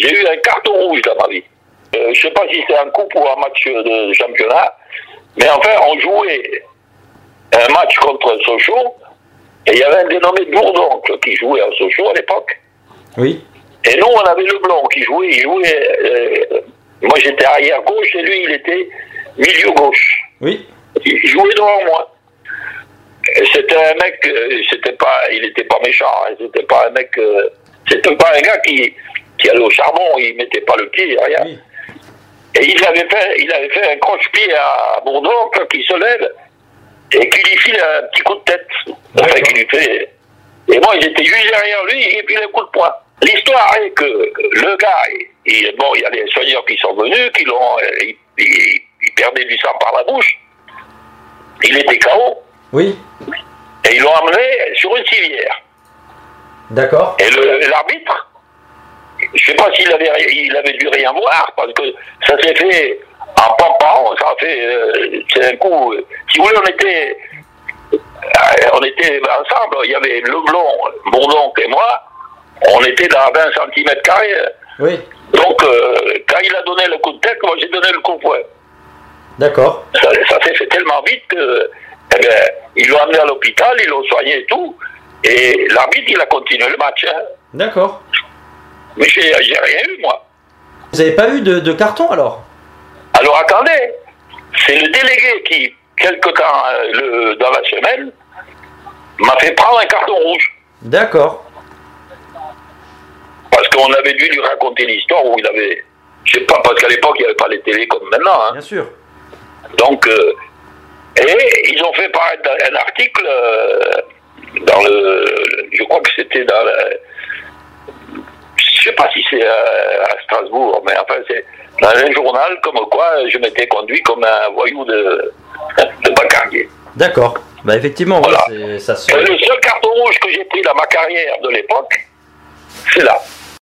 J'ai eu un carton rouge dans ma vie. Euh, je sais pas si c'est un coup pour un match de championnat, mais enfin, on jouait un match contre Sochaux, et il y avait un dénommé Bourdoncle qui jouait à Sochaux à l'époque. Oui. Et nous, on avait Leblanc qui jouait. Il jouait euh, moi, j'étais arrière gauche et lui, il était milieu gauche. Oui. Il jouait devant moi. C'était un mec, euh, c'était pas, il n'était pas méchant. hein, C'était pas un mec, euh, c'était pas un gars qui, qui allait au charbon. Il mettait pas le pied, rien. Oui. Et il avait fait, il avait fait un croche-pied à Bourdon qui se lève et qui lui file un petit coup de tête. Enfin, qui lui fait. Et moi, j'étais juste derrière lui et puis un coup de poing. L'histoire est que le gars, il, bon, il y a des soigneurs qui sont venus, qui l'ont, il, il- il perdait du sang par la bouche. Il était KO Oui. et ils l'ont amené sur une civière. D'accord. Et le- l'arbitre, je sais pas s'il avait, il avait dû rien voir, parce que ça s'est fait en pampant, ça a fait, euh, c'est un coup, euh, si vous voulez, on était, euh, on était ensemble, il y avait Leblon, mon oncle et moi, on était dans 20 cm. Oui. Donc, euh, quand il a donné le coup de tête, moi j'ai donné le coup de poing. D'accord. Ça, ça s'est fait tellement vite que, eh ben, ils l'ont amené à l'hôpital, ils l'ont soigné et tout, et l'arbitre, il a continué le match. hein. D'accord. Mais j'ai rien eu, moi. Vous n'avez pas eu de, de carton alors? Alors attendez, c'est le délégué qui, quelque temps euh, le- dans la semaine, m'a fait prendre un carton rouge. D'accord. Parce qu'on avait dû lui raconter l'histoire où il avait. Je sais pas, parce qu'à l'époque, il n'y avait pas les télés comme maintenant. hein. Bien sûr. Donc, euh, et ils ont fait paraître un article euh, dans le. Je crois que c'était dans le. Pas si c'est euh, à Strasbourg, mais enfin, c'est dans un journal comme quoi je m'étais conduit comme un voyou de, de Bacardier. D'accord. Bah effectivement, Voilà. ça se... Le seul carton rouge que j'ai pris dans ma carrière de l'époque, c'est là.